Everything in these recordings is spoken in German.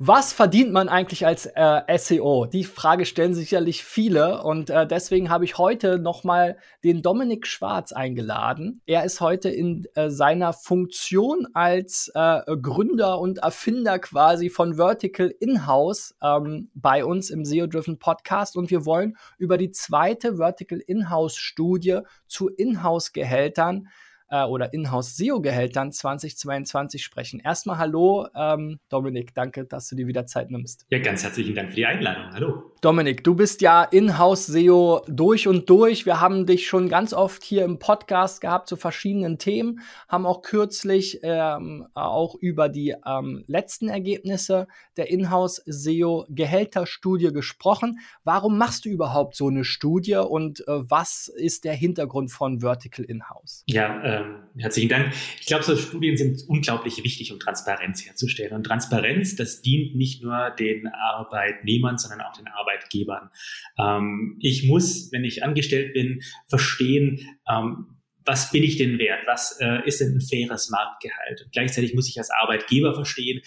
Was verdient man eigentlich als äh, SEO? Die Frage stellen sicherlich viele und äh, deswegen habe ich heute noch mal den Dominik Schwarz eingeladen. Er ist heute in äh, seiner Funktion als äh, Gründer und Erfinder quasi von Vertical Inhouse ähm, bei uns im SEO Driven Podcast und wir wollen über die zweite Vertical Inhouse Studie zu Inhouse Gehältern äh, oder Inhouse-SEO-Gehältern 2022 sprechen. Erstmal hallo, ähm, Dominik, danke, dass du dir wieder Zeit nimmst. Ja, ganz herzlichen Dank für die Einladung. Hallo. Dominik, du bist ja Inhouse-SEO durch und durch. Wir haben dich schon ganz oft hier im Podcast gehabt zu verschiedenen Themen, haben auch kürzlich ähm, auch über die ähm, letzten Ergebnisse der Inhouse-SEO-Gehälterstudie gesprochen. Warum machst du überhaupt so eine Studie und äh, was ist der Hintergrund von Vertical Inhouse? Ja, ähm, herzlichen Dank. Ich glaube, so Studien sind unglaublich wichtig, um Transparenz herzustellen. Und Transparenz, das dient nicht nur den Arbeitnehmern, sondern auch den. Arbeitgebern. Ähm, ich muss, wenn ich angestellt bin, verstehen, ähm, was bin ich denn wert? Was äh, ist denn ein faires Marktgehalt? Und gleichzeitig muss ich als Arbeitgeber verstehen,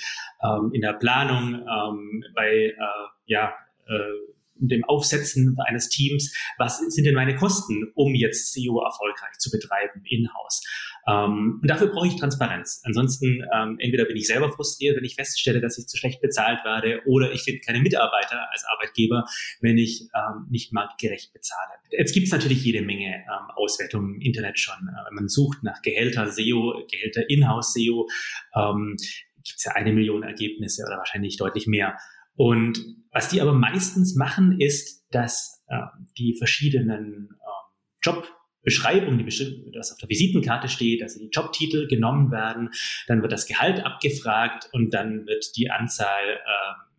ähm, in der Planung, ähm, bei äh, ja, äh, dem Aufsetzen eines Teams, was sind denn meine Kosten, um jetzt SEO erfolgreich zu betreiben in-house? Ähm, und dafür brauche ich Transparenz. Ansonsten ähm, entweder bin ich selber frustriert, wenn ich feststelle, dass ich zu schlecht bezahlt werde, oder ich finde keine Mitarbeiter als Arbeitgeber, wenn ich ähm, nicht marktgerecht bezahle. Jetzt gibt es natürlich jede Menge ähm, Auswertungen im Internet schon. Äh, man sucht nach Gehälter SEO, Gehälter Inhouse SEO, ähm, gibt es ja eine Million Ergebnisse oder wahrscheinlich deutlich mehr. Und was die aber meistens machen, ist, dass äh, die verschiedenen äh, Jobbeschreibungen, die das auf der Visitenkarte steht, also die Jobtitel genommen werden, dann wird das Gehalt abgefragt und dann wird die Anzahl äh,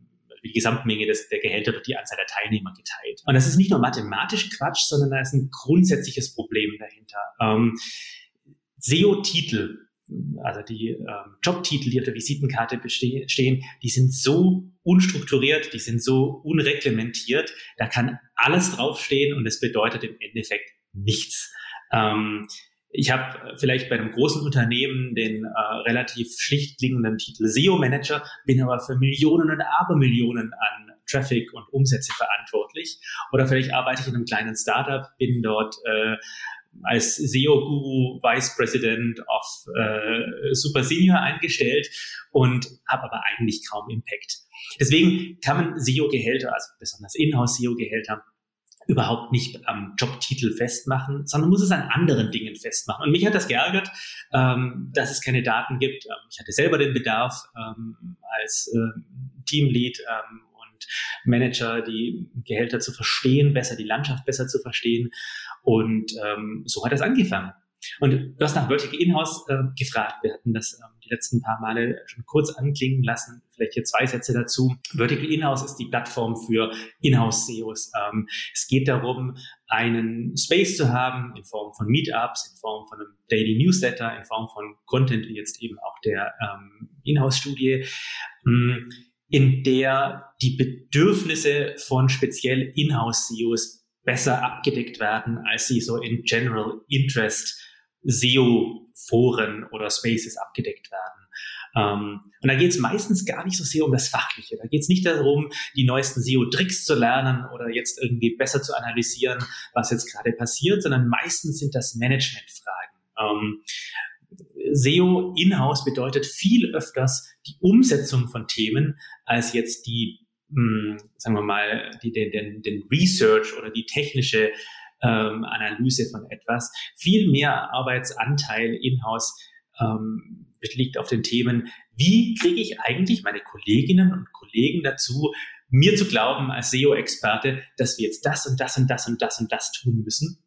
die Gesamtmenge des, der Gehälter durch die Anzahl der Teilnehmer geteilt. Und das ist nicht nur mathematisch Quatsch, sondern da ist ein grundsätzliches Problem dahinter. Ähm, SEO-Titel also die ähm, Jobtitel, die auf der Visitenkarte stehen, die sind so unstrukturiert, die sind so unreglementiert, da kann alles draufstehen und es bedeutet im Endeffekt nichts. Ähm, ich habe vielleicht bei einem großen Unternehmen den äh, relativ schlicht klingenden Titel SEO-Manager, bin aber für Millionen und Abermillionen an Traffic und Umsätze verantwortlich. Oder vielleicht arbeite ich in einem kleinen Startup, bin dort äh, als SEO-Guru Vice President of äh, Super Senior eingestellt und habe aber eigentlich kaum Impact. Deswegen kann man SEO-Gehälter, also besonders Inhouse-SEO-Gehälter, überhaupt nicht am Jobtitel festmachen, sondern muss es an anderen Dingen festmachen. Und mich hat das geärgert, ähm, dass es keine Daten gibt. Ähm, ich hatte selber den Bedarf ähm, als äh, Teamlead ähm, Manager die Gehälter zu verstehen, besser die Landschaft besser zu verstehen. Und ähm, so hat das angefangen. Und du hast nach Vertical Inhouse äh, gefragt. Wir hatten das ähm, die letzten paar Male schon kurz anklingen lassen. Vielleicht hier zwei Sätze dazu. Vertical Inhouse ist die Plattform für Inhouse-SEOs. Ähm, es geht darum, einen Space zu haben in Form von Meetups, in Form von einem Daily Newsletter, in Form von Content, wie jetzt eben auch der ähm, Inhouse-Studie. Ähm, in der die Bedürfnisse von speziell Inhouse-SEOs besser abgedeckt werden, als sie so in General Interest SEO-Foren oder Spaces abgedeckt werden. Ähm, und da geht es meistens gar nicht so sehr um das Fachliche. Da geht es nicht darum, die neuesten SEO-Tricks zu lernen oder jetzt irgendwie besser zu analysieren, was jetzt gerade passiert, sondern meistens sind das Managementfragen. Ähm, SEO in-house bedeutet viel öfters die Umsetzung von Themen als jetzt die, mh, hm, sagen wir mal, die, den, den, den Research oder die technische ähm, Analyse von etwas. Viel mehr Arbeitsanteil in-house ähm, liegt auf den Themen, wie kriege ich eigentlich meine Kolleginnen und Kollegen dazu, mir zu glauben als SEO-Experte, dass wir jetzt das und das und das und das und das tun müssen.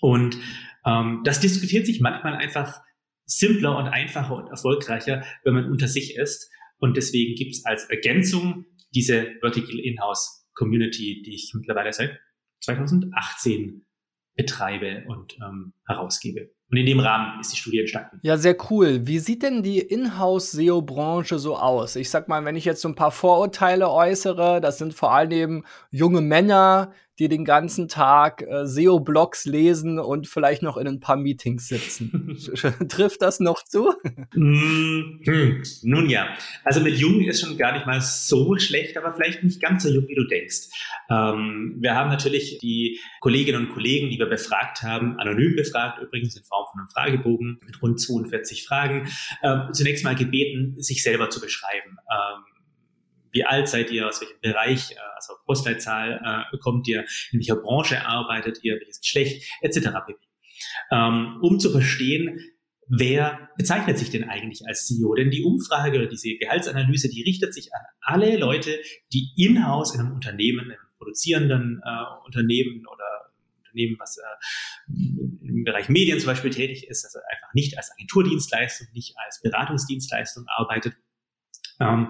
Und ähm, das diskutiert sich manchmal einfach simpler und einfacher und erfolgreicher, wenn man unter sich ist. Und deswegen gibt es als Ergänzung diese Vertical In-house Community, die ich mittlerweile seit 2018 betreibe und ähm, herausgebe. Und in dem Rahmen ist die Studie entstanden. Ja, sehr cool. Wie sieht denn die Inhouse-SEO-Branche so aus? Ich sag mal, wenn ich jetzt so ein paar Vorurteile äußere, das sind vor allem junge Männer, die den ganzen Tag äh, SEO-Blogs lesen und vielleicht noch in ein paar Meetings sitzen. Trifft das noch zu? Mm, hm. Nun ja, also mit jung ist schon gar nicht mal so schlecht, aber vielleicht nicht ganz so jung, wie du denkst. Ähm, wir haben natürlich die Kolleginnen und Kollegen, die wir befragt haben, anonym befragt, übrigens in Form von einem Fragebogen mit rund 42 Fragen, äh, zunächst mal gebeten, sich selber zu beschreiben. Ähm, wie alt seid ihr, aus welchem Bereich, äh, also Postleitzahl äh, kommt ihr, in welcher Branche arbeitet ihr, welches Geschlecht, etc. Ähm, um zu verstehen, wer bezeichnet sich denn eigentlich als CEO? Denn die Umfrage oder diese Gehaltsanalyse, die richtet sich an alle Leute, die in-house in einem Unternehmen, in einem produzierenden äh, Unternehmen oder Unternehmen, was äh, im Bereich Medien zum Beispiel tätig ist, also einfach nicht als Agenturdienstleistung, nicht als Beratungsdienstleistung arbeitet. Ähm,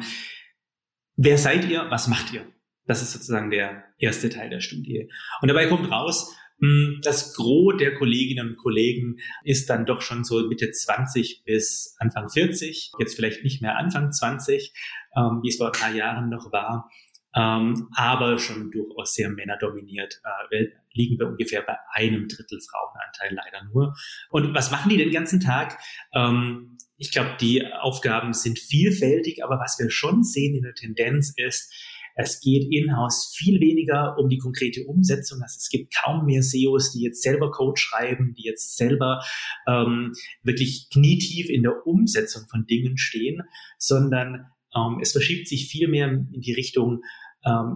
wer seid ihr? Was macht ihr? Das ist sozusagen der erste Teil der Studie. Und dabei kommt raus, hm, das Gros der Kolleginnen und Kollegen ist dann doch schon so Mitte 20 bis Anfang 40, jetzt vielleicht nicht mehr Anfang 20, ähm, wie es vor ein paar Jahren noch war ähm, aber schon durchaus sehr männerdominiert. Äh, liegen wir ungefähr bei einem Drittel Frauenanteil leider nur. Und was machen die den ganzen Tag? Ähm, ich glaube, die Aufgaben sind vielfältig, aber was wir schon sehen in der Tendenz ist, es geht in-house viel weniger um die konkrete Umsetzung. Also es gibt kaum mehr SEOs, die jetzt selber Code schreiben, die jetzt selber ähm, wirklich knietief in der Umsetzung von Dingen stehen, sondern ähm, es verschiebt sich viel mehr in die Richtung,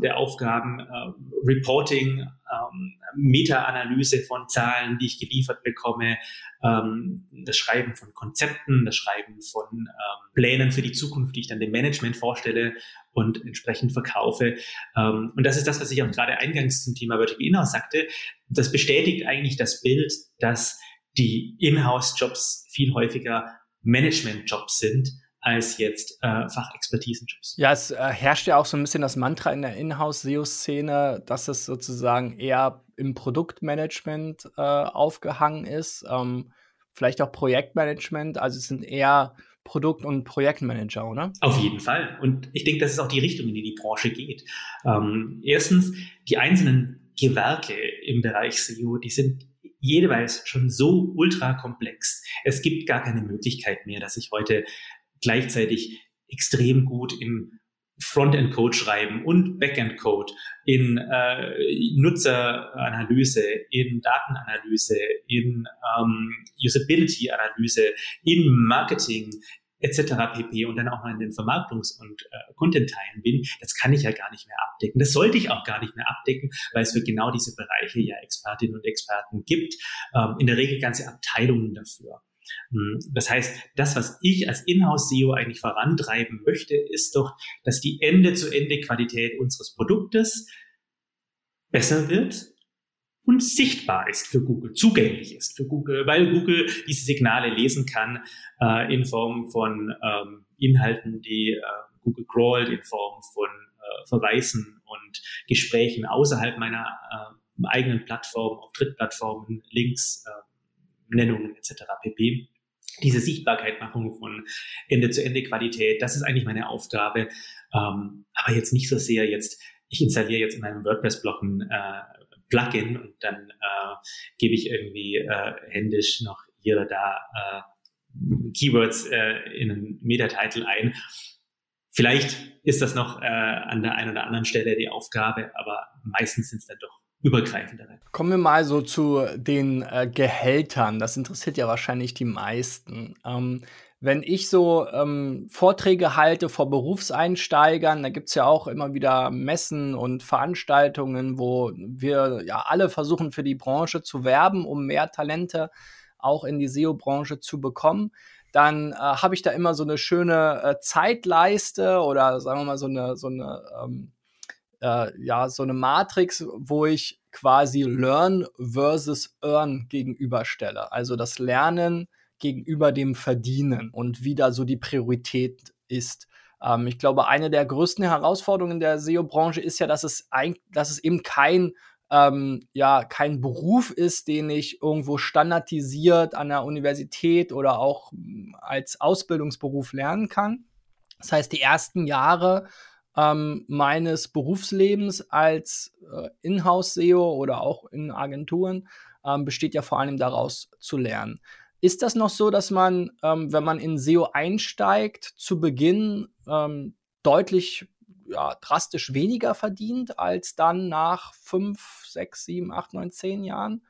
der Aufgaben, äh, Reporting, ähm, Meta-Analyse von Zahlen, die ich geliefert bekomme, ähm, das Schreiben von Konzepten, das Schreiben von ähm, Plänen für die Zukunft, die ich dann dem Management vorstelle und entsprechend verkaufe. Ähm, und das ist das, was ich auch gerade eingangs zum Thema Vertical Inhouse sagte. Das bestätigt eigentlich das Bild, dass die Inhouse-Jobs viel häufiger Management-Jobs sind als jetzt äh, Fachexpertisenjobs. Ja, es äh, herrscht ja auch so ein bisschen das Mantra in der Inhouse-SEO-Szene, dass es sozusagen eher im Produktmanagement äh, aufgehangen ist, ähm, vielleicht auch Projektmanagement, also es sind eher Produkt- und Projektmanager, oder? Auf jeden Fall. Und ich denke, das ist auch die Richtung, in die die Branche geht. Ähm, erstens, die einzelnen Gewerke im Bereich SEO, die sind jeweils schon so ultra komplex. Es gibt gar keine Möglichkeit mehr, dass ich heute gleichzeitig extrem gut im Frontend-Code schreiben und Backend-Code, in äh, Nutzeranalyse, in Datenanalyse, in ähm, Usability-Analyse, in Marketing etc. pp. und dann auch mal in den Vermarktungs- und äh, Content-Teilen bin, das kann ich ja gar nicht mehr abdecken. Das sollte ich auch gar nicht mehr abdecken, weil es für genau diese Bereiche ja Expertinnen und Experten gibt, ähm, in der Regel ganze Abteilungen dafür. Hm, das heißt, das, was ich als Inhouse-SEO eigentlich vorantreiben möchte, ist doch, dass die Ende-zu-Ende-Qualität unseres Produktes besser wird und sichtbar ist für Google, zugänglich ist für Google, weil Google diese Signale lesen kann äh, in Form von ähm, Inhalten, die äh, Google crawlt, in Form von äh, Verweisen und Gesprächen außerhalb meiner äh, eigenen Plattform, auf Drittplattformen, Links, Nennungen etc. pp. Diese Sichtbarkeitmachung von Ende-zu-Ende-Qualität, das ist eigentlich meine Aufgabe. Ähm, aber jetzt nicht so sehr jetzt, ich installiere jetzt in meinem WordPress-Blog ein äh, Plugin und dann äh, gebe ich irgendwie äh, händisch noch hier oder da äh, Keywords äh, in einen Meta-Title ein. Vielleicht ist das noch äh, an der einen oder anderen Stelle die Aufgabe, aber meistens sind es dann doch übergreifendere. Kommen wir mal so zu den äh, Gehältern. Das interessiert ja wahrscheinlich die meisten. Ähm, wenn ich so ähm, Vorträge halte vor Berufseinsteigern, da gibt es ja auch immer wieder Messen und Veranstaltungen, wo wir ja alle versuchen, für die Branche zu werben, um mehr Talente auch in die SEO-Branche zu bekommen dann äh, habe ich da immer so eine schöne äh, Zeitleiste oder sagen wir mal so eine, so eine ähm, äh, ja, so eine Matrix, wo ich quasi Learn versus Earn gegenüberstelle. Also das Lernen gegenüber dem Verdienen und wie da so die Priorität ist. Ähm, ich glaube, eine der größten Herausforderungen der SEO-Branche ist ja, dass es, ein, dass es eben kein ähm, ja kein Beruf ist, den ich irgendwo standardisiert an der Universität oder auch hm, als Ausbildungsberuf lernen kann. Das heißt, die ersten Jahre ähm, meines Berufslebens als äh, Inhouse-SEO oder auch in Agenturen ähm, besteht ja vor allem daraus zu lernen. Ist das noch so, dass man, ähm, wenn man in SEO einsteigt, zu Beginn ähm, deutlich ja, drastisch weniger verdient als dann nach fünf, sechs, sieben, acht, neun, zehn Jahren?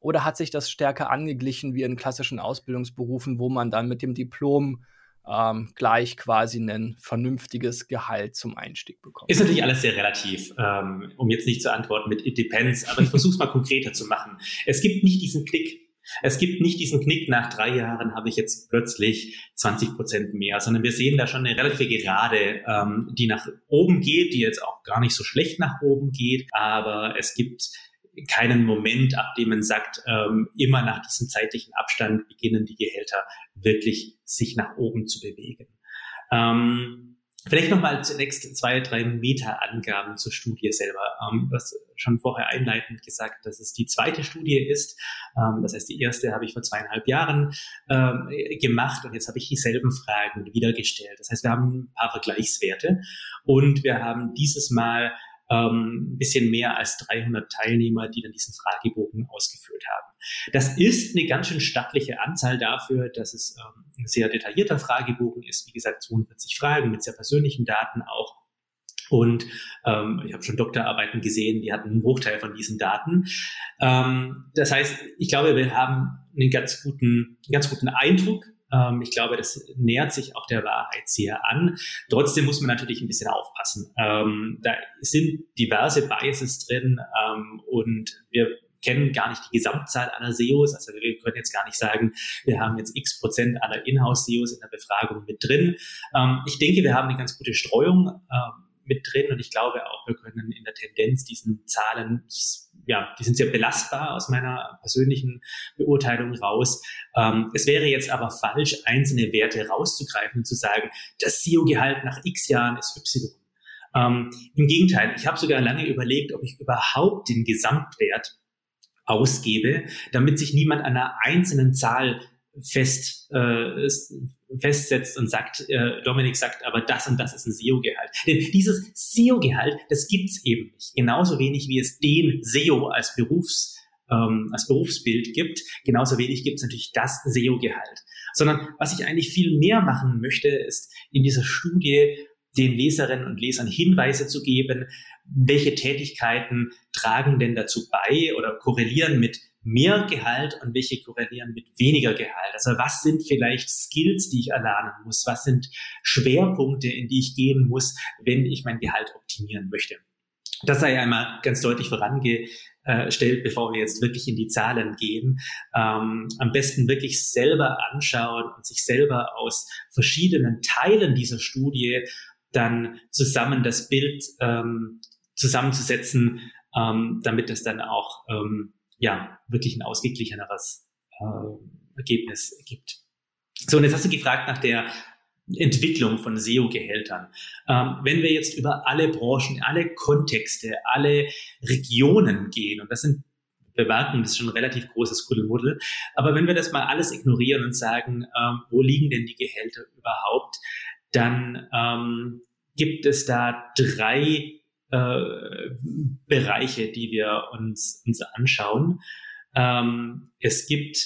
Oder hat sich das stärker angeglichen wie in klassischen Ausbildungsberufen, wo man dann mit dem Diplom ähm, gleich quasi ein vernünftiges Gehalt zum Einstieg bekommt? Ist natürlich alles sehr relativ, ähm, um jetzt nicht zu antworten mit It depends, aber ich versuche es mal konkreter zu machen. Es gibt nicht diesen Klick. Es gibt nicht diesen Knick, nach drei Jahren habe ich jetzt plötzlich 20 Prozent mehr, sondern wir sehen da schon eine relative Gerade, ähm, die nach oben geht, die jetzt auch gar nicht so schlecht nach oben geht, aber es gibt keinen Moment, ab dem man sagt, ähm, immer nach diesem zeitlichen Abstand beginnen die Gehälter wirklich sich nach oben zu bewegen. Ähm, Vielleicht nochmal zunächst zwei, drei Meta-Angaben zur Studie selber. Ähm, was schon vorher einleitend gesagt, dass es die zweite Studie ist. Ähm, das heißt, die erste habe ich vor zweieinhalb Jahren ähm, gemacht und jetzt habe ich dieselben Fragen wiedergestellt. Das heißt, wir haben ein paar Vergleichswerte und wir haben dieses Mal ähm, ein bisschen mehr als 300 Teilnehmer, die dann diesen Fragebogen ausgefüllt haben. Das ist eine ganz schön stattliche Anzahl dafür, dass es ähm, ein sehr detaillierter Fragebogen ist. Wie gesagt, 42 Fragen mit sehr persönlichen Daten auch. Und ähm, ich habe schon Doktorarbeiten gesehen, die hatten einen Bruchteil von diesen Daten. Ähm, das heißt, ich glaube, wir haben einen ganz guten, einen ganz guten Eindruck ähm, ich glaube, das nähert sich auch der Wahrheit sehr an. Trotzdem muss man natürlich ein bisschen aufpassen. Ähm, da sind diverse Biases drin ähm, und wir kennen gar nicht die Gesamtzahl aller SEOs. Also wir können jetzt gar nicht sagen, wir haben jetzt x Prozent aller Inhouse-SEOs in der Befragung mit drin. Ähm, ich denke, wir haben eine ganz gute Streuung. Ähm, mit drin und ich glaube auch, wir können in der Tendenz diesen Zahlen, ja, die sind sehr belastbar aus meiner persönlichen Beurteilung raus. Ähm, es wäre jetzt aber falsch, einzelne Werte rauszugreifen und zu sagen, das SEO-Gehalt nach x Jahren ist Y. Ähm, Im Gegenteil, ich habe sogar lange überlegt, ob ich überhaupt den Gesamtwert ausgebe, damit sich niemand an einer einzelnen Zahl fest, äh, festsetzt und sagt, äh, Dominik sagt, aber das und das ist ein SEO-Gehalt. Denn dieses SEO-Gehalt, das gibt's eben nicht. Genauso wenig wie es den SEO als Berufs ähm, als Berufsbild gibt, genauso wenig gibt es natürlich das SEO-Gehalt. Sondern was ich eigentlich viel mehr machen möchte, ist in dieser Studie den Leserinnen und Lesern Hinweise zu geben, welche Tätigkeiten tragen denn dazu bei oder korrelieren mit mehr Gehalt und welche korrelieren mit weniger Gehalt. Also was sind vielleicht Skills, die ich erlernen muss? Was sind Schwerpunkte, in die ich gehen muss, wenn ich mein Gehalt optimieren möchte? Das sei einmal ganz deutlich vorangestellt, bevor wir jetzt wirklich in die Zahlen gehen. Ähm, am besten wirklich selber anschauen und sich selber aus verschiedenen Teilen dieser Studie dann zusammen das Bild ähm, zusammenzusetzen, ähm, damit es dann auch ähm, ja, wirklich ein ausgeglicheneres äh, Ergebnis gibt. So, und jetzt hast du gefragt nach der Entwicklung von SEO-Gehältern. Ähm, wenn wir jetzt über alle Branchen, alle Kontexte, alle Regionen gehen, und das sind bemerken, das ist schon ein relativ großes Kuddelmuddel. Aber wenn wir das mal alles ignorieren und sagen, ähm, wo liegen denn die Gehälter überhaupt, dann ähm, gibt es da drei äh, Bereiche, die wir uns, uns anschauen. Ähm, es gibt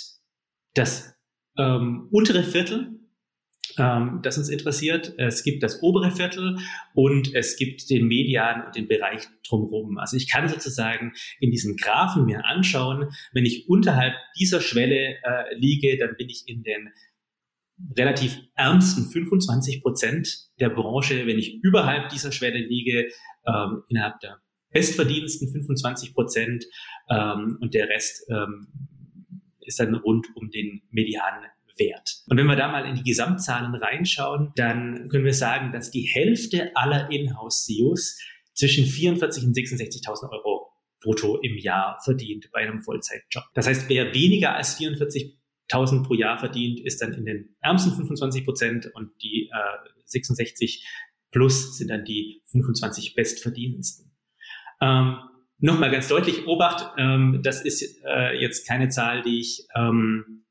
das ähm, untere Viertel, ähm, das uns interessiert. Es gibt das obere Viertel und es gibt den Median und den Bereich drumherum. Also ich kann sozusagen in diesen Graphen mir anschauen, wenn ich unterhalb dieser Schwelle äh, liege, dann bin ich in den relativ ärmsten 25 Prozent der Branche, wenn ich überhalb dieser Schwelle liege, ähm, innerhalb der bestverdiensten 25 Prozent ähm, und der Rest ähm, ist dann rund um den Medianwert. Und wenn wir da mal in die Gesamtzahlen reinschauen, dann können wir sagen, dass die Hälfte aller Inhouse-SEOs zwischen 44 und 66.000 Euro brutto im Jahr verdient bei einem Vollzeitjob. Das heißt, wer weniger als 44 1000 pro Jahr verdient, ist dann in den ärmsten 25 Prozent und die äh, 66 plus sind dann die 25 bestverdienendsten. Ähm, Nochmal ganz deutlich, Obacht, ähm, das ist äh, jetzt keine Zahl, die ich ähm,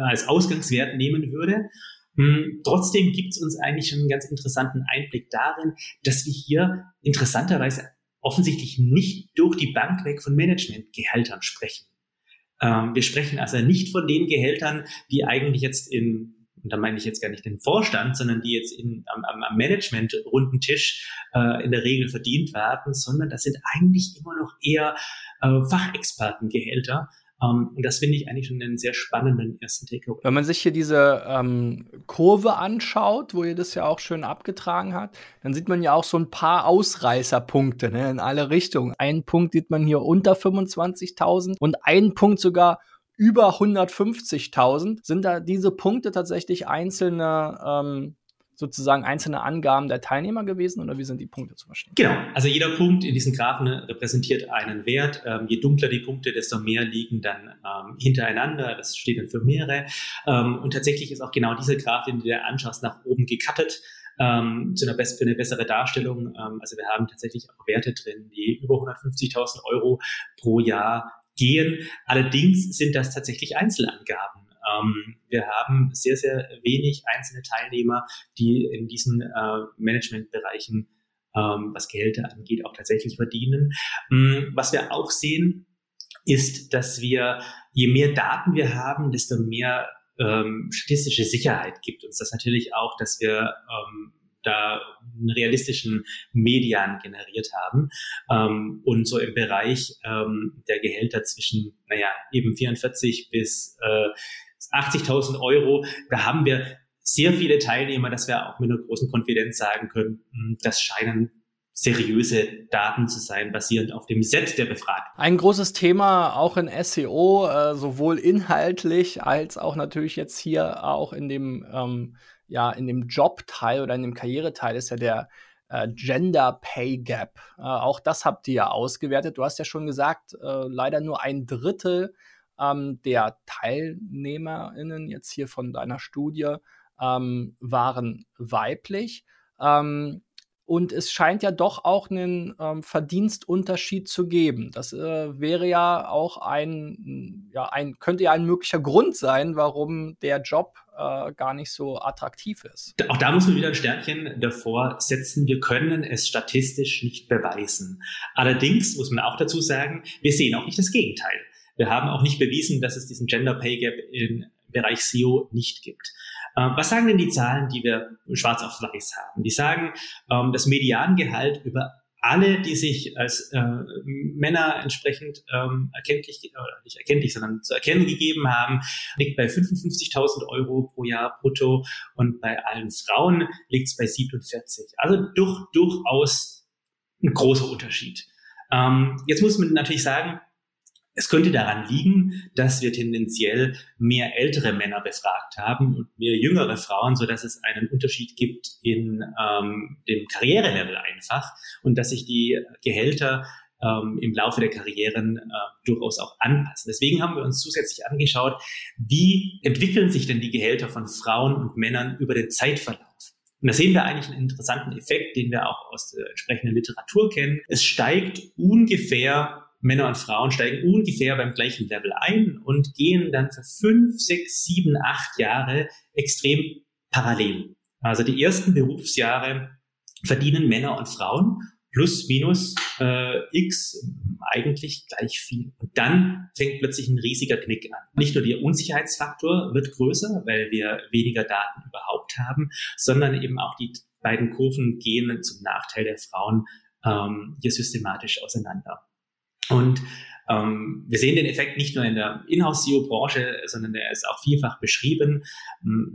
als Ausgangswert nehmen würde. Hm, trotzdem gibt es uns eigentlich schon einen ganz interessanten Einblick darin, dass wir hier interessanterweise offensichtlich nicht durch die Bank weg von Managementgehältern sprechen. Ähm, wir sprechen also nicht von den Gehältern, die eigentlich jetzt in und da meine ich jetzt gar nicht den Vorstand, sondern die jetzt in, am, am Management-runden Tisch äh, in der Regel verdient werden, sondern das sind eigentlich immer noch eher äh, Fachexpertengehälter, um, ähm, und das finde ich eigentlich schon einen sehr spannenden ersten Takeaway. Wenn man sich hier diese ähm, Kurve anschaut, wo ihr das ja auch schön abgetragen habt, dann sieht man ja auch so ein paar Ausreißerpunkte ne, in alle Richtungen. Einen Punkt sieht man hier unter 25.000 und einen Punkt sogar über 150.000. Sind da diese Punkte tatsächlich einzelne ähm, sozusagen einzelne Angaben der Teilnehmer gewesen oder wie sind die Punkte zu verstehen? Genau, also jeder Punkt in diesen Graphen repräsentiert einen Wert. Ähm, je dunkler die Punkte, desto mehr liegen dann ähm, hintereinander. Das steht dann für mehrere. Ähm, und tatsächlich ist auch genau diese Graph, den du dir anschaust, nach oben gecuttet. Ähm, zu einer für eine bessere Darstellung. Ähm, also wir haben tatsächlich auch Werte drin, die über 150.000 Euro pro Jahr gehen. Allerdings sind das tatsächlich Einzelangaben. Ähm, wir haben sehr, sehr wenig einzelne Teilnehmer, die in diesen äh, Managementbereichen, ähm, was Gehälter angeht, auch tatsächlich verdienen. Ähm, was wir auch sehen, ist, dass wir, je mehr Daten wir haben, desto mehr ähm, statistische Sicherheit gibt uns das natürlich auch, dass wir ähm, da realistischen Median generiert haben. Ähm, und so im Bereich ähm, der Gehälter zwischen, naja, eben 44 bis äh, 80.000 Euro. Da haben wir sehr viele Teilnehmer, dass wir auch mit einer großen Konfidenz sagen können, hm, das scheinen seriöse Daten zu sein, basierend auf dem Set der Befragten. Ein großes Thema auch in SEO, äh, sowohl inhaltlich als auch natürlich jetzt hier auch in dem, ähm, ja, in dem Jobteil oder in dem Karriereteil ist ja der äh, Gender Pay Gap. Äh, auch das habt ihr ja ausgewertet. Du hast ja schon gesagt, äh, leider nur ein Drittel ähm, der TeilnehmerInnen jetzt hier von deiner Studie ähm, waren weiblich. Ähm, und es scheint ja doch auch einen ähm, Verdienstunterschied zu geben. Das äh, wäre ja auch ein, ja, ein, könnte ja ein möglicher Grund sein, warum der Job äh, gar nicht so attraktiv ist. Auch da muss man wieder ein Sternchen davor setzen. Wir können es statistisch nicht beweisen. Allerdings muss man auch dazu sagen, wir sehen auch nicht das Gegenteil. Wir haben auch nicht bewiesen, dass es diesen Gender Pay Gap im Bereich SEO nicht gibt. Ähm, was sagen denn die Zahlen, die wir schwarz auf weiß haben? Die sagen, ähm, das Mediangehalt über alle, die sich als äh, Männer entsprechend ähm, erkenntlich, oder nicht erkenntlich, sondern zu erkennen gegeben haben, liegt bei 55.000 Euro pro Jahr brutto und bei allen Frauen liegt es bei 47. Also durch, durchaus ein großer Unterschied. Jetzt muss man natürlich sagen, es könnte daran liegen, dass wir tendenziell mehr ältere Männer befragt haben und mehr jüngere Frauen, so dass es einen Unterschied gibt in ähm, dem Karrierelevel einfach und dass sich die Gehälter ähm, im Laufe der Karrieren äh, durchaus auch anpassen. Deswegen haben wir uns zusätzlich angeschaut, wie entwickeln sich denn die Gehälter von Frauen und Männern über den Zeitverlauf. Und da sehen wir eigentlich einen interessanten Effekt, den wir auch aus der entsprechenden Literatur kennen. Es steigt ungefähr Männer und Frauen steigen ungefähr beim gleichen Level ein und gehen dann für fünf, sechs, sieben, acht Jahre extrem parallel. Also die ersten Berufsjahre verdienen Männer und Frauen plus minus äh, x eigentlich gleich viel. Und dann fängt plötzlich ein riesiger Knick an. Nicht nur der Unsicherheitsfaktor wird größer, weil wir weniger Daten überhaupt haben, sondern eben auch die beiden Kurven gehen zum Nachteil der Frauen ähm, hier systematisch auseinander. Und ähm, wir sehen den Effekt nicht nur in der Inhouse-SEO-Branche, sondern der ist auch vielfach beschrieben.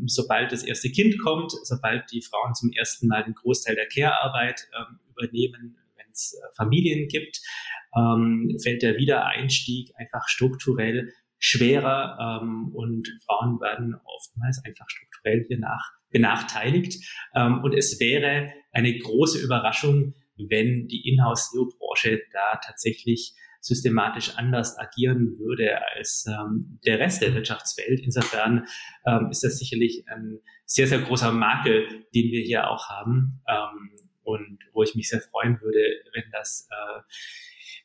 Sobald das erste Kind kommt, sobald die Frauen zum ersten Mal den Großteil der Care-Arbeit ähm, übernehmen, wenn es äh, Familien gibt, ähm, fällt der Wiedereinstieg einfach strukturell schwerer ähm, und Frauen werden oftmals einfach strukturell hier nach benachteiligt. Ähm, und es wäre eine große Überraschung, wenn die Inhouse-SEO-Branche da tatsächlich systematisch anders agieren würde als ähm, der Rest der Wirtschaftswelt. Insofern ähm, ist das sicherlich ein sehr, sehr großer Makel, den wir hier auch haben ähm, und wo ich mich sehr freuen würde, das äh,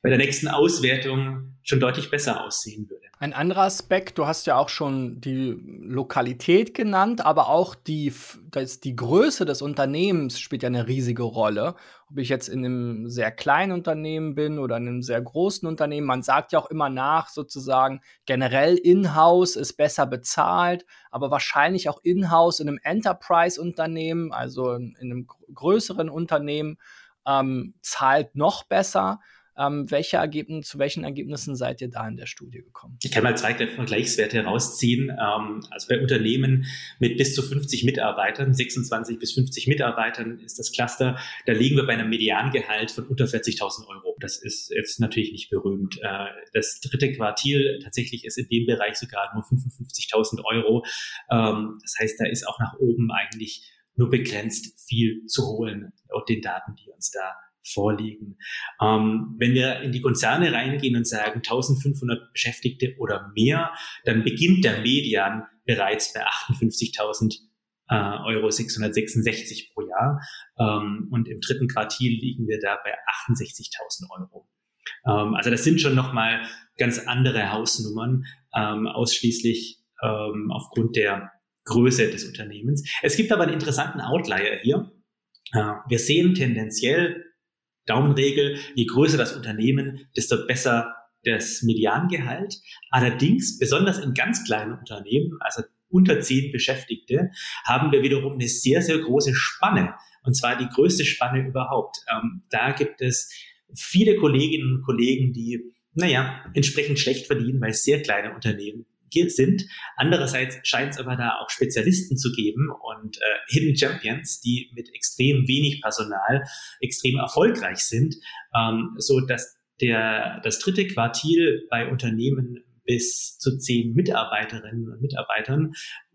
bei der nächsten Auswertung schon deutlich besser aussehen würde. Ein anderer Aspekt, du hast ja auch schon die Lokalität genannt, aber auch die, das, die Größe des Unternehmens spielt ja eine riesige Rolle. Ob ich jetzt in einem sehr kleinen Unternehmen bin oder in einem sehr großen Unternehmen, man sagt ja auch immer nach, sozusagen, generell in-house ist besser bezahlt, aber wahrscheinlich auch in-house in einem Enterprise-Unternehmen, also in, in einem größeren Unternehmen, ähm, zahlt noch besser. Ähm, welche Ergebnisse, zu welchen Ergebnissen seid ihr da in der Studie gekommen? Ich kann mal zwei Vergleichswerte herausziehen. Ähm, also bei Unternehmen mit bis zu 50 Mitarbeitern, 26 bis 50 Mitarbeitern ist das Cluster, da liegen wir bei einem Mediangehalt von unter 40.000 Euro. Das ist jetzt natürlich nicht berühmt. Äh, das dritte Quartil tatsächlich ist in dem Bereich sogar nur 55.000 Euro. Ähm, das heißt, da ist auch nach oben eigentlich nur begrenzt viel zu holen und den Daten, die uns da vorliegen. Ähm, wenn wir in die Konzerne reingehen und sagen 1500 Beschäftigte oder mehr, dann beginnt der Median bereits bei 58.000 äh, Euro 666 pro Jahr. Ähm, und im dritten Quartil liegen wir da bei 68.000 Euro. Ähm, also das sind schon nochmal ganz andere Hausnummern, ähm, ausschließlich ähm, aufgrund der Größe des Unternehmens. Es gibt aber einen interessanten Outlier hier. Äh, wir sehen tendenziell Daumenregel, je größer das Unternehmen, desto besser das Mediangehalt. Allerdings, besonders in ganz kleinen Unternehmen, also unter zehn Beschäftigte, haben wir wiederum eine sehr, sehr große Spanne. Und zwar die größte Spanne überhaupt. Ähm, da gibt es viele Kolleginnen und Kollegen, die, naja, entsprechend schlecht verdienen, weil sehr kleine Unternehmen sind. Andererseits scheint es aber da auch Spezialisten zu geben und äh, Hidden Champions, die mit extrem wenig Personal extrem erfolgreich sind, ähm, so dass der, das dritte Quartil bei Unternehmen bis zu zehn Mitarbeiterinnen und Mitarbeitern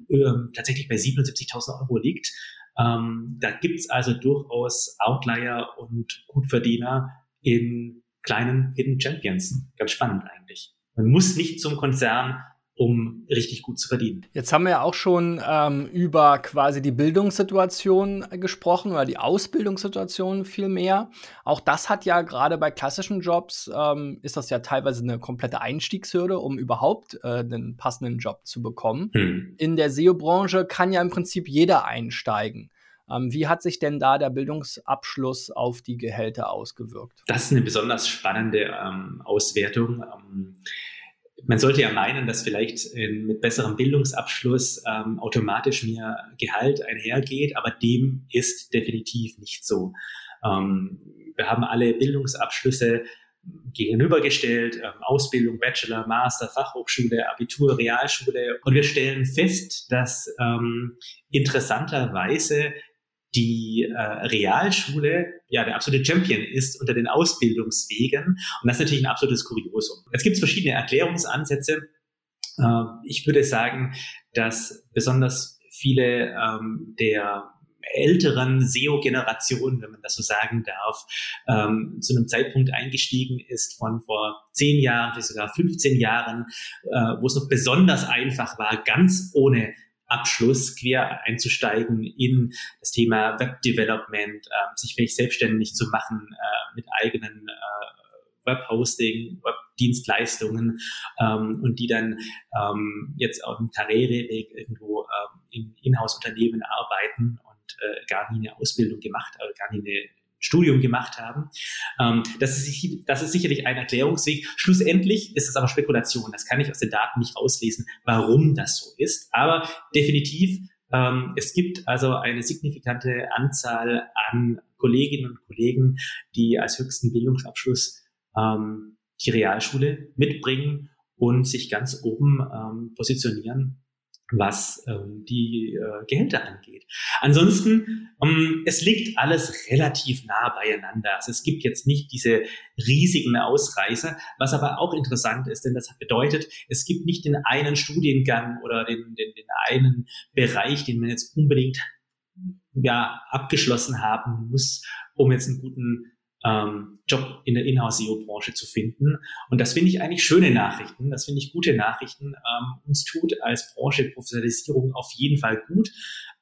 äh, tatsächlich bei 77.000 Euro liegt. Ähm, da gibt's also durchaus Outlier und Gutverdiener in kleinen Hidden Champions. Ganz spannend eigentlich. Man muss nicht zum Konzern um richtig gut zu verdienen. Jetzt haben wir ja auch schon ähm, über quasi die Bildungssituation gesprochen oder die Ausbildungssituation viel mehr. Auch das hat ja gerade bei klassischen Jobs, ähm, ist das ja teilweise eine komplette Einstiegshürde, um überhaupt äh, einen passenden Job zu bekommen. Hm. In der SEO-Branche kann ja im Prinzip jeder einsteigen. Ähm, wie hat sich denn da der Bildungsabschluss auf die Gehälter ausgewirkt? Das ist eine besonders spannende ähm, Auswertung. Ähm, man sollte ja meinen, dass vielleicht äh, mit besserem Bildungsabschluss ähm, automatisch mehr Gehalt einhergeht, aber dem ist definitiv nicht so. Ähm, wir haben alle Bildungsabschlüsse gegenübergestellt, ähm, Ausbildung, Bachelor, Master, Fachhochschule, Abitur, Realschule. Und wir stellen fest, dass ähm, interessanterweise die äh, Realschule ja der absolute Champion ist unter den Ausbildungswegen. Und das ist natürlich ein absolutes Kuriosum. Es gibt verschiedene Erklärungsansätze. Äh, ich würde sagen, dass besonders viele ähm, der älteren SEO-Generation, wenn man das so sagen darf, ähm, zu einem Zeitpunkt eingestiegen ist von vor zehn Jahren, vielleicht sogar 15 Jahren, äh, wo es noch besonders einfach war, ganz ohne Abschluss quer einzusteigen in das Thema Web-Development, äh, sich vielleicht selbstständig zu machen äh, mit eigenen äh, Web-Hosting, Web-Dienstleistungen ähm, und die dann ähm, jetzt auf dem Karriereweg irgendwo ähm, in Inhouse-Unternehmen arbeiten und äh, gar nie eine Ausbildung gemacht, äh, gar nie eine Studium gemacht haben. Ähm, das, ist, das ist sicherlich ein Erklärungsweg. Schlussendlich ist es aber Spekulation. Das kann ich aus den Daten nicht auslesen, warum das so ist. Aber definitiv, ähm, es gibt also eine signifikante Anzahl an Kolleginnen und Kollegen, die als höchsten Bildungsabschluss ähm, die Realschule mitbringen und sich ganz oben ähm, positionieren was ähm, die äh, Gehälter angeht. Ansonsten, ähm, es liegt alles relativ nah beieinander. Also es gibt jetzt nicht diese riesigen Ausreißer, was aber auch interessant ist, denn das bedeutet, es gibt nicht den einen Studiengang oder den, den, den einen Bereich, den man jetzt unbedingt ja, abgeschlossen haben muss, um jetzt einen guten ähm, Job in der Inhouse-SEO-Branche zu finden. Und das finde ich eigentlich schöne Nachrichten, das finde ich gute Nachrichten. Ähm, uns tut als Branche Professionalisierung auf jeden Fall gut,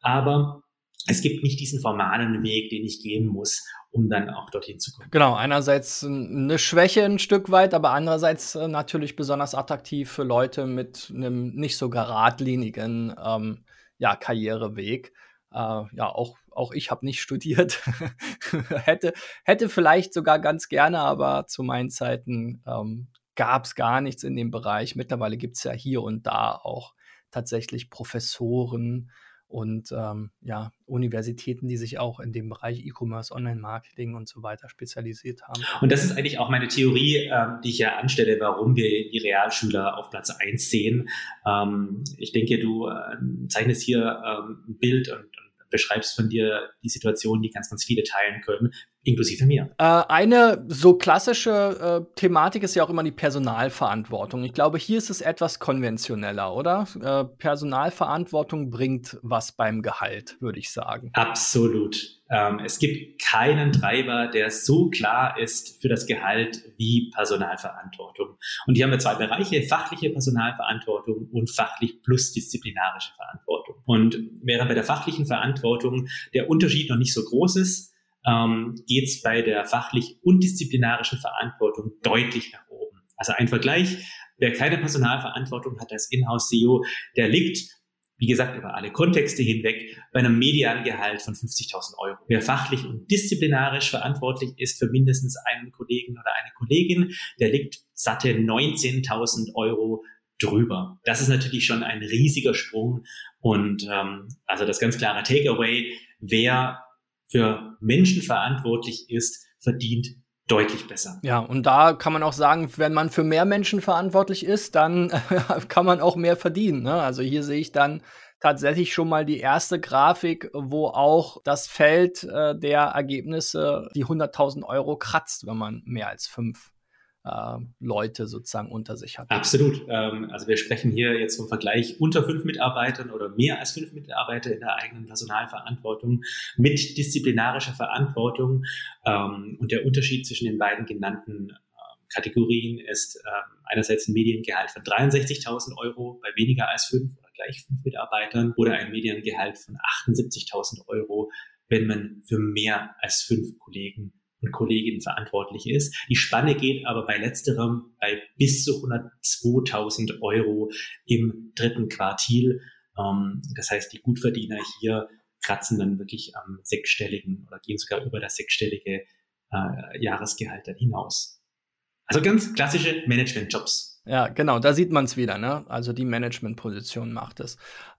aber es gibt nicht diesen formalen Weg, den ich gehen muss, um dann auch dorthin zu kommen. Genau, einerseits eine Schwäche ein Stück weit, aber andererseits äh, natürlich besonders attraktiv für Leute mit einem nicht so geradlinigen ähm, ja, Karriereweg. Äh, ja, auch, auch ich habe nicht studiert. hätte, hätte vielleicht sogar ganz gerne, aber zu meinen Zeiten ähm, gab es gar nichts in dem Bereich. Mittlerweile gibt es ja hier und da auch tatsächlich Professoren, und ähm, ja, Universitäten, die sich auch in dem Bereich E-Commerce, Online-Marketing und so weiter spezialisiert haben. Und das ist eigentlich auch meine Theorie, ähm, die ich ja anstelle, warum wir die Realschüler auf Platz 1 sehen. Ähm, ich denke, du äh, zeichnest hier ähm, ein Bild und, und beschreibst von dir die Situation, die ganz, ganz viele teilen können, inklusive mir. Äh, eine so klassische äh, Thematik ist ja auch immer die Personalverantwortung. Ich glaube, hier ist es etwas konventioneller, oder? Äh, Personalverantwortung bringt was beim Gehalt, würde ich sagen. Absolut. Ähm, es gibt keinen Treiber, der so klar ist für das Gehalt wie Personalverantwortung. Und hier haben wir zwei Bereiche, fachliche Personalverantwortung und fachlich plus disziplinarische Verantwortung. Und während bei der fachlichen Verantwortung der Unterschied noch nicht so groß ist, ähm, geht es bei der fachlich und disziplinarischen Verantwortung deutlich nach oben. Also ein Vergleich, wer keine Personalverantwortung hat als Inhouse-CEO, der liegt, wie gesagt, über alle Kontexte hinweg bei einem Mediangehalt von 50.000 Euro. Wer fachlich und disziplinarisch verantwortlich ist für mindestens einen Kollegen oder eine Kollegin, der liegt satte 19.000 Euro drüber. Das ist natürlich schon ein riesiger Sprung und ähm, also das ganz klare Takeaway, wer für Menschen verantwortlich ist, verdient deutlich besser. Ja, und da kann man auch sagen, wenn man für mehr Menschen verantwortlich ist, dann kann man auch mehr verdienen. Ne? Also hier sehe ich dann tatsächlich schon mal die erste Grafik, wo auch das Feld äh, der Ergebnisse die 100.000 Euro kratzt, wenn man mehr als fünf Leute sozusagen unter sich hat. Absolut. Ähm, also wir sprechen hier jetzt vom Vergleich unter fünf Mitarbeitern oder mehr als fünf Mitarbeiter in der eigenen Personalverantwortung mit disziplinarischer Verantwortung. Ähm, und der Unterschied zwischen den beiden genannten ähm, Kategorien ist einerseits ein Mediengehalt von 63.000 Euro bei weniger als fünf oder gleich fünf Mitarbeitern oder ein Mediengehalt von 78.000 Euro, wenn man für mehr als fünf Kollegen und Kollegin verantwortlich ist. Die Spanne geht aber bei letzterem bei bis zu 102.000 Euro im dritten Quartil. Ähm, das heißt, die Gutverdiener hier kratzen dann wirklich am sechsstelligen oder gehen sogar über das sechsstellige äh, Jahresgehalt dann hinaus. Also ganz klassische Managementjobs. Ja, genau, da sieht man es wieder, ne? Also die Managementposition macht es.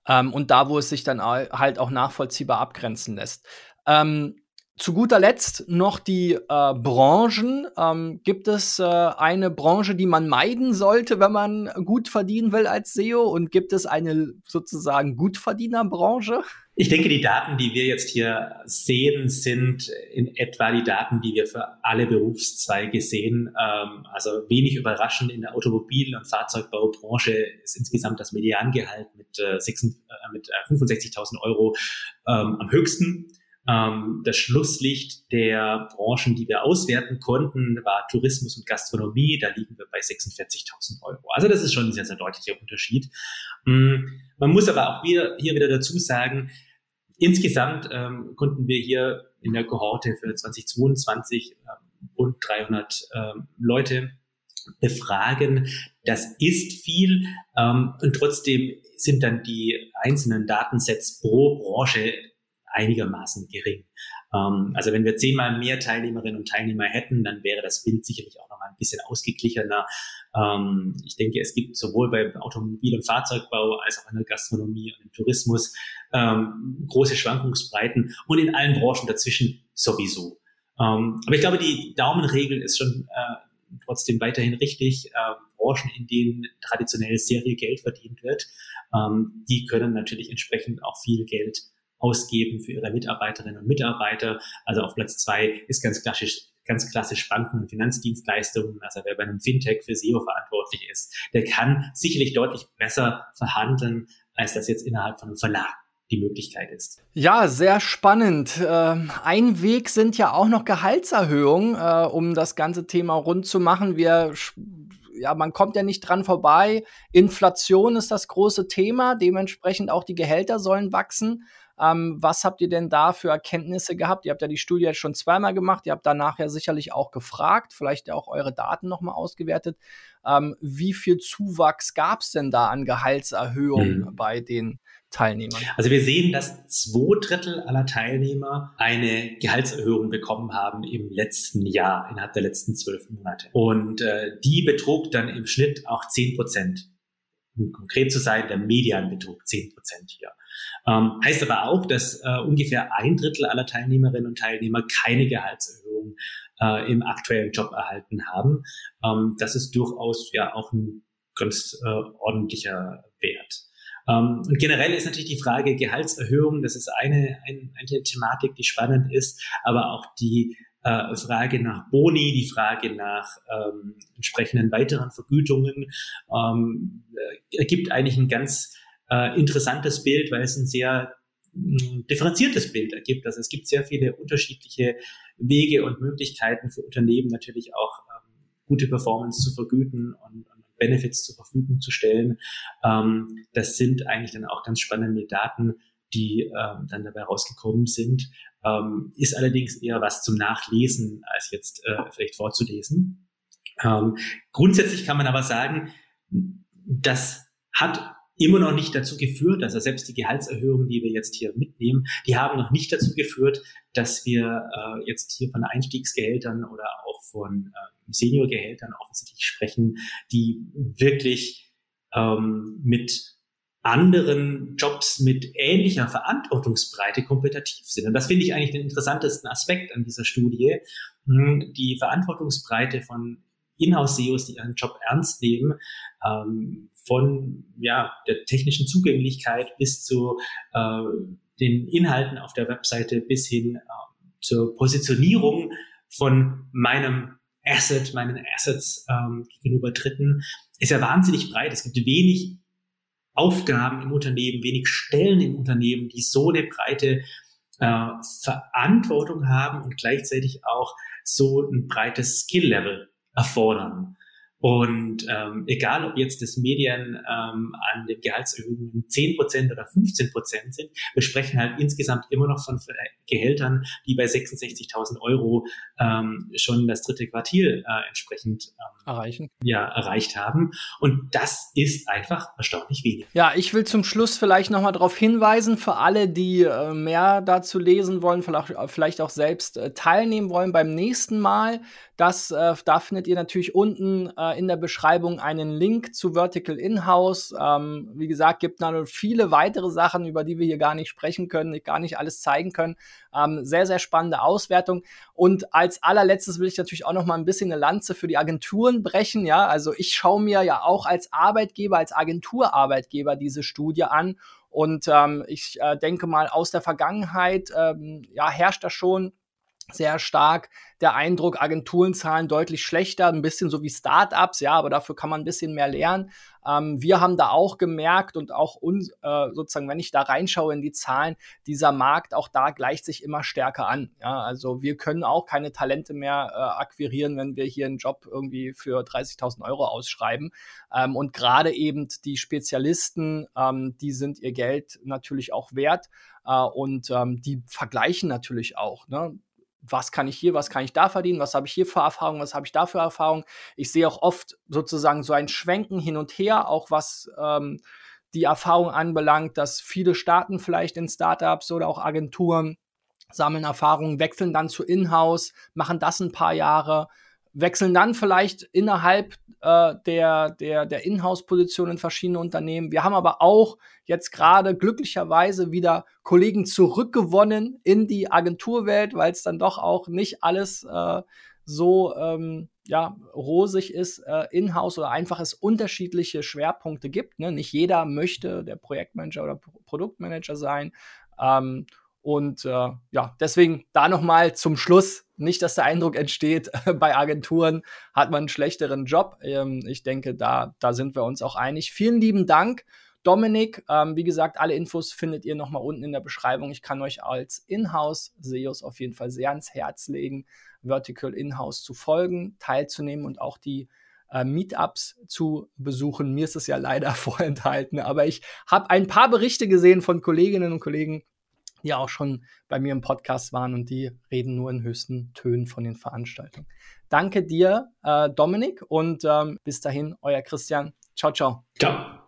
Ähm, und da, wo es sich dann halt auch nachvollziehbar abgrenzen lässt. Ähm, zu guter Letzt noch die äh, Branchen. Ähm, gibt es äh, eine Branche, die man meiden sollte, wenn man gut verdienen will als SEO? Und gibt es eine sozusagen Gutverdienerbranche? Ich denke, die Daten, die wir jetzt hier sehen, sind in etwa die Daten, die wir für alle Berufszweige sehen. Ähm, also wenig überraschend in der Automobil- und Fahrzeugbaubranche ist insgesamt das Mediangehalt mit, äh, äh mit 65.000 äh, Euro ähm, am höchsten. Ähm, das Schlusslicht der Branchen, die wir auswerten konnten, war Tourismus und Gastronomie. Da liegen wir bei 46.000 Euro. Also das ist schon ein sehr, sehr deutlicher Unterschied. Mm, man muss aber auch wieder, hier wieder dazu sagen, insgesamt ähm, konnten wir hier in der Kohorte für 2022 ähm, rund 300 ähm, Leute befragen. Das ist viel ähm, und trotzdem sind dann die einzelnen Datensets pro Branche einigermaßen gering. Ähm, also wenn wir zehnmal mehr Teilnehmerinnen und Teilnehmer hätten, dann wäre das Bild sicherlich auch noch mal ein bisschen ausgeglichener. Ähm, ich denke, es gibt sowohl beim Automobil- und Fahrzeugbau als auch in der Gastronomie und im Tourismus ähm, große Schwankungsbreiten und in allen Branchen dazwischen sowieso. Ähm, aber ich glaube, die Daumenregel ist schon äh, trotzdem weiterhin richtig. Äh, Branchen, in denen traditionell sehr viel Geld verdient wird, ähm, die können natürlich entsprechend auch viel Geld ausgeben für ihre Mitarbeiterinnen und Mitarbeiter. Also auf Platz zwei ist ganz klassisch ganz klassisch Banken und Finanzdienstleistungen. Also wer bei einem Fintech für SEO verantwortlich ist, der kann sicherlich deutlich besser verhandeln, als das jetzt innerhalb von einem Verlag die Möglichkeit ist. Ja, sehr spannend. Ähm, ein Weg sind ja auch noch Gehaltserhöhungen, äh, um das ganze Thema rund zu machen. Wir ja, man kommt ja nicht dran vorbei. Inflation ist das große Thema, dementsprechend auch die Gehälter sollen wachsen. Ähm, was habt ihr denn da für Erkenntnisse gehabt? Ihr habt ja die Studie jetzt schon zweimal gemacht, ihr habt danach ja sicherlich auch gefragt, vielleicht ja auch eure Daten nochmal ausgewertet. Ähm, wie viel Zuwachs gab es denn da an Gehaltserhöhungen mhm. bei den Teilnehmern? Also wir sehen, dass zwei Drittel aller Teilnehmer eine Gehaltserhöhung bekommen haben im letzten Jahr, innerhalb der letzten zwölf Monate. Und äh, die betrug dann im Schnitt auch zehn Prozent. Um konkret zu sein, der Medianbetrug zehn Prozent hier. Ähm, heißt aber auch, dass äh, ungefähr ein Drittel aller Teilnehmerinnen und Teilnehmer keine Gehaltserhöhung äh, im aktuellen Job erhalten haben. Ähm, das ist durchaus ja auch ein ganz äh, ordentlicher Wert. Ähm, und generell ist natürlich die Frage Gehaltserhöhung, das ist eine, eine, eine Thematik, die spannend ist, aber auch die äh, Frage nach Boni, die Frage nach ähm, entsprechenden weiteren Vergütungen ähm, äh, ergibt eigentlich ein ganz äh, interessantes Bild, weil es ein sehr mh, differenziertes Bild ergibt. Also es gibt sehr viele unterschiedliche Wege und Möglichkeiten für Unternehmen natürlich auch ähm, gute Performance zu vergüten und, und Benefits zur Verfügung zu stellen. Ähm, das sind eigentlich dann auch ganz spannende Daten, die ähm, dann dabei rausgekommen sind. Ähm, ist allerdings eher was zum Nachlesen als jetzt äh, vielleicht vorzulesen. Ähm, grundsätzlich kann man aber sagen, das hat immer noch nicht dazu geführt, also selbst die Gehaltserhöhungen, die wir jetzt hier mitnehmen, die haben noch nicht dazu geführt, dass wir äh, jetzt hier von Einstiegsgehältern oder auch von äh, Seniorgehältern offensichtlich sprechen, die wirklich ähm, mit anderen Jobs mit ähnlicher Verantwortungsbreite kompetitiv sind. Und das finde ich eigentlich den interessantesten Aspekt an dieser Studie. Hm, die Verantwortungsbreite von Inhouse-SEOs, die ihren Job ernst nehmen, ähm, von ja, der technischen Zugänglichkeit bis zu äh, den Inhalten auf der Webseite bis hin äh, zur Positionierung von meinem Asset, meinen Assets ähm, gegenüber Dritten, ist ja wahnsinnig breit. Es gibt wenig Aufgaben im Unternehmen, wenig Stellen im Unternehmen, die so eine breite äh, Verantwortung haben und gleichzeitig auch so ein breites Skill-Level a them. Und ähm, egal, ob jetzt das Medien ähm, an den Gehaltserhöhungen 10% oder 15% sind, wir sprechen halt insgesamt immer noch von Gehältern, die bei 66.000 Euro ähm, schon das dritte Quartil äh, entsprechend ähm, erreichen. Ja, erreicht haben. Und das ist einfach erstaunlich wenig. Ja, ich will zum Schluss vielleicht nochmal darauf hinweisen, für alle, die äh, mehr dazu lesen wollen, vielleicht, auch selbst äh, teilnehmen wollen beim nächsten Mal. Das, äh, da findet ihr natürlich unten in der Beschreibung einen Link zu Vertical Inhouse. Ähm, wie gesagt, gibt noch viele weitere Sachen, über die wir hier gar nicht sprechen können, gar nicht alles zeigen können. Ähm, sehr, sehr spannende Auswertung. Und als allerletztes will ich natürlich auch noch mal ein bisschen eine Lanze für die Agenturen brechen. Ja, also ich schaue mir ja auch als Arbeitgeber, als Agenturarbeitgeber diese Studie an. Und ähm, ich äh, denke mal, aus der Vergangenheit ähm, ja, herrscht da schon sehr stark der Eindruck, Agenturen zahlen deutlich schlechter, ein bisschen so wie Startups, ja, aber dafür kann man ein bisschen mehr lernen. Ähm, wir haben da auch gemerkt und auch uns, äh, sozusagen, wenn ich da reinschaue in die Zahlen, dieser Markt auch da gleicht sich immer stärker an. Ja, also wir können auch keine Talente mehr äh, akquirieren, wenn wir hier einen Job irgendwie für 30.000 Euro ausschreiben. Ähm, und gerade eben die Spezialisten, ähm, die sind ihr Geld natürlich auch wert. Uh, und ähm, die vergleichen natürlich auch. Ne? Was kann ich hier, was kann ich da verdienen, was habe ich hier für Erfahrung, was habe ich da für Erfahrung. Ich sehe auch oft sozusagen so ein Schwenken hin und her, auch was ähm, die Erfahrung anbelangt, dass viele starten vielleicht in Startups oder auch Agenturen, sammeln Erfahrungen, wechseln dann zu Inhouse, machen das ein paar Jahre, wechseln dann vielleicht innerhalb äh, der, der, der Inhouse-Position in verschiedene Unternehmen. Wir haben aber auch jetzt gerade glücklicherweise wieder Kollegen zurückgewonnen in die Agenturwelt, weil es dann doch auch nicht alles äh, so ähm, ja, rosig ist, äh, in-house oder einfach es unterschiedliche Schwerpunkte gibt. Ne? Nicht jeder möchte der Projektmanager oder Pro Produktmanager sein. Ähm, und äh, ja, deswegen da nochmal zum Schluss, nicht, dass der Eindruck entsteht, bei Agenturen hat man einen schlechteren Job. Ähm, ich denke, da, da sind wir uns auch einig. Vielen lieben Dank, Dominik. Ähm, wie gesagt, alle Infos findet ihr nochmal unten in der Beschreibung. Ich kann euch als Inhouse-SEOs auf jeden Fall sehr ans Herz legen, Vertical Inhouse zu folgen, teilzunehmen und auch die äh, Meetups zu besuchen. Mir ist es ja leider vorenthalten, aber ich habe ein paar Berichte gesehen von Kolleginnen und Kollegen, die auch schon bei mir im Podcast waren und die reden nur in höchsten Tönen von den Veranstaltungen. Danke dir, äh, Dominik, und ähm, bis dahin, euer Christian. Ciao, ciao. Ciao.